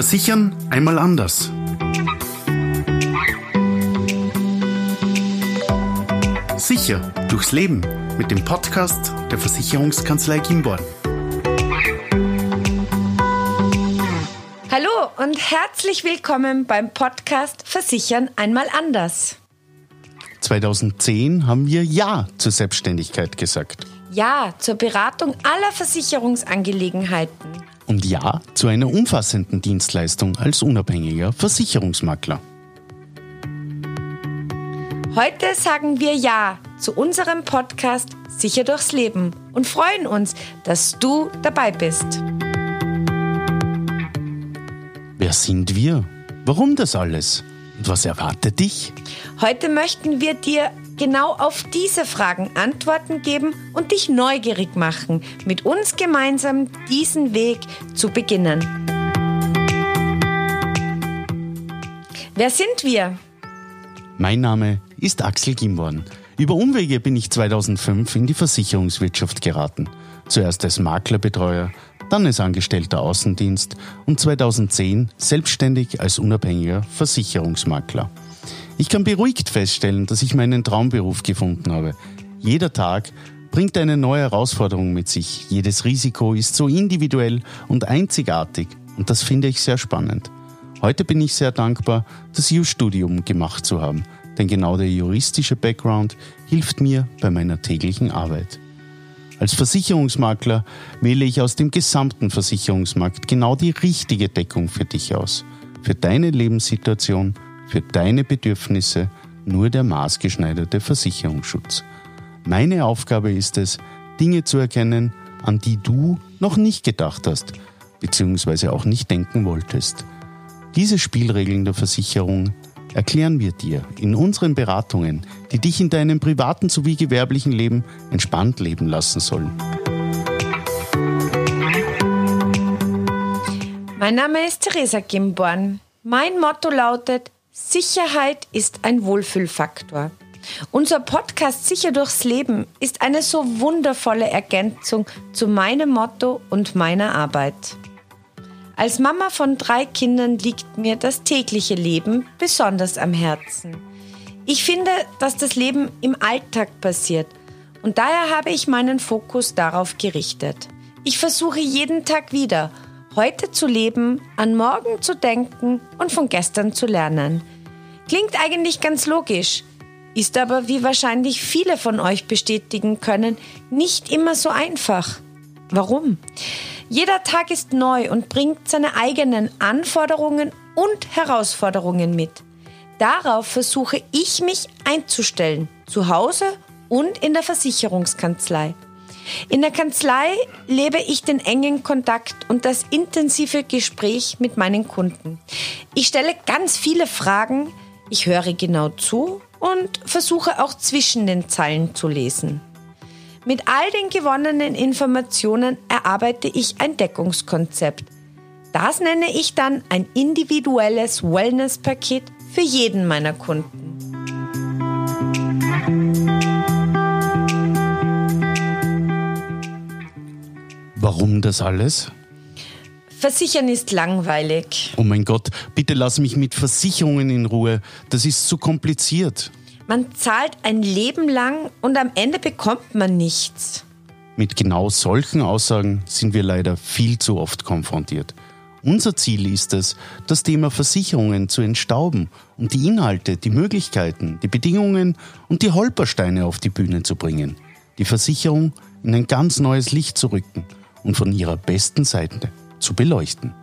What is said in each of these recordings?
Versichern einmal anders. Sicher durchs Leben mit dem Podcast der Versicherungskanzlei Kimborn. Hallo und herzlich willkommen beim Podcast Versichern einmal anders. 2010 haben wir Ja zur Selbstständigkeit gesagt. Ja zur Beratung aller Versicherungsangelegenheiten. Und Ja zu einer umfassenden Dienstleistung als unabhängiger Versicherungsmakler. Heute sagen wir Ja zu unserem Podcast Sicher durchs Leben und freuen uns, dass du dabei bist. Wer sind wir? Warum das alles? Und was erwartet dich? Heute möchten wir dir genau auf diese Fragen Antworten geben und dich neugierig machen, mit uns gemeinsam diesen Weg zu beginnen. Wer sind wir? Mein Name ist Axel Gimborn. Über Umwege bin ich 2005 in die Versicherungswirtschaft geraten. Zuerst als Maklerbetreuer, dann als Angestellter Außendienst und 2010 selbstständig als unabhängiger Versicherungsmakler. Ich kann beruhigt feststellen, dass ich meinen Traumberuf gefunden habe. Jeder Tag bringt eine neue Herausforderung mit sich. Jedes Risiko ist so individuell und einzigartig und das finde ich sehr spannend. Heute bin ich sehr dankbar, das Jus-Studium gemacht zu haben, denn genau der juristische Background hilft mir bei meiner täglichen Arbeit. Als Versicherungsmakler wähle ich aus dem gesamten Versicherungsmarkt genau die richtige Deckung für dich aus. Für deine Lebenssituation, für deine Bedürfnisse nur der maßgeschneiderte Versicherungsschutz. Meine Aufgabe ist es, Dinge zu erkennen, an die du noch nicht gedacht hast, beziehungsweise auch nicht denken wolltest. Diese Spielregeln der Versicherung erklären wir dir in unseren Beratungen, die dich in deinem privaten sowie gewerblichen Leben entspannt leben lassen sollen. Mein Name ist Theresa Gimborn. Mein Motto lautet, Sicherheit ist ein Wohlfühlfaktor. Unser Podcast Sicher durchs Leben ist eine so wundervolle Ergänzung zu meinem Motto und meiner Arbeit. Als Mama von drei Kindern liegt mir das tägliche Leben besonders am Herzen. Ich finde, dass das Leben im Alltag passiert und daher habe ich meinen Fokus darauf gerichtet. Ich versuche jeden Tag wieder, heute zu leben, an morgen zu denken und von gestern zu lernen. Klingt eigentlich ganz logisch, ist aber, wie wahrscheinlich viele von euch bestätigen können, nicht immer so einfach. Warum? Jeder Tag ist neu und bringt seine eigenen Anforderungen und Herausforderungen mit. Darauf versuche ich mich einzustellen, zu Hause und in der Versicherungskanzlei. In der Kanzlei lebe ich den engen Kontakt und das intensive Gespräch mit meinen Kunden. Ich stelle ganz viele Fragen, ich höre genau zu und versuche auch zwischen den Zeilen zu lesen. Mit all den gewonnenen Informationen erarbeite ich ein Deckungskonzept. Das nenne ich dann ein individuelles Wellness-Paket für jeden meiner Kunden. Das alles? Versichern ist langweilig. Oh mein Gott, bitte lass mich mit Versicherungen in Ruhe. Das ist zu kompliziert. Man zahlt ein Leben lang und am Ende bekommt man nichts. Mit genau solchen Aussagen sind wir leider viel zu oft konfrontiert. Unser Ziel ist es, das Thema Versicherungen zu entstauben und die Inhalte, die Möglichkeiten, die Bedingungen und die Holpersteine auf die Bühne zu bringen. Die Versicherung in ein ganz neues Licht zu rücken und von ihrer besten Seite zu beleuchten.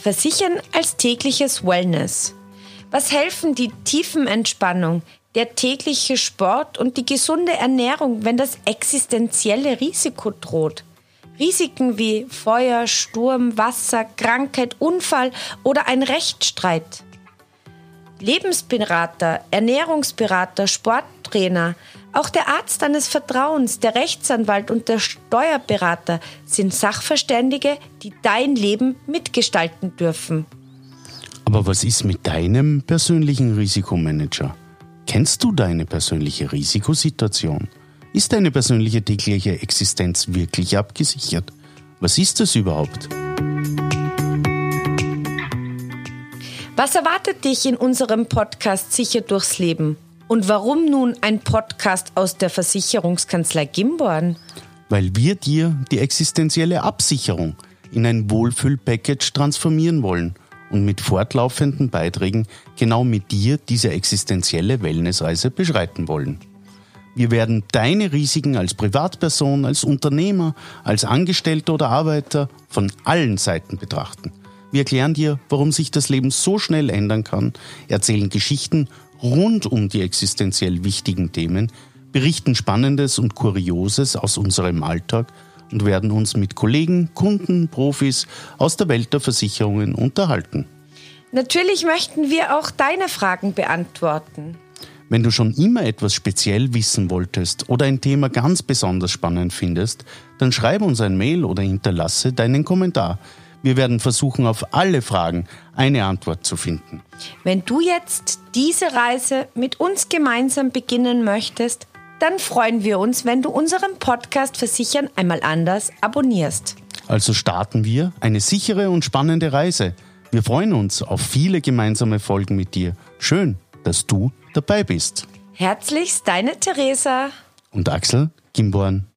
Versichern als tägliches Wellness. Was helfen die Tiefenentspannung, der tägliche Sport und die gesunde Ernährung, wenn das existenzielle Risiko droht? Risiken wie Feuer, Sturm, Wasser, Krankheit, Unfall oder ein Rechtsstreit. Lebensberater, Ernährungsberater, Sporttrainer, auch der Arzt deines Vertrauens, der Rechtsanwalt und der Steuerberater sind Sachverständige, die dein Leben mitgestalten dürfen. Aber was ist mit deinem persönlichen Risikomanager? Kennst du deine persönliche Risikosituation? Ist deine persönliche tägliche Existenz wirklich abgesichert? Was ist das überhaupt? Was erwartet dich in unserem Podcast Sicher durchs Leben? Und warum nun ein Podcast aus der Versicherungskanzlei Gimborn? Weil wir dir die existenzielle Absicherung in ein Wohlfühl-Package transformieren wollen und mit fortlaufenden Beiträgen genau mit dir diese existenzielle Wellnessreise beschreiten wollen. Wir werden deine Risiken als Privatperson, als Unternehmer, als Angestellter oder Arbeiter von allen Seiten betrachten. Wir erklären dir, warum sich das Leben so schnell ändern kann, erzählen Geschichten rund um die existenziell wichtigen Themen, berichten Spannendes und Kurioses aus unserem Alltag und werden uns mit Kollegen, Kunden, Profis aus der Welt der Versicherungen unterhalten. Natürlich möchten wir auch deine Fragen beantworten. Wenn du schon immer etwas speziell wissen wolltest oder ein Thema ganz besonders spannend findest, dann schreibe uns ein Mail oder hinterlasse deinen Kommentar. Wir werden versuchen, auf alle Fragen eine Antwort zu finden. Wenn du jetzt diese Reise mit uns gemeinsam beginnen möchtest, dann freuen wir uns, wenn du unseren Podcast Versichern einmal anders abonnierst. Also starten wir eine sichere und spannende Reise. Wir freuen uns auf viele gemeinsame Folgen mit dir. Schön, dass du dabei bist. Herzlichst deine Theresa und Axel Gimborn.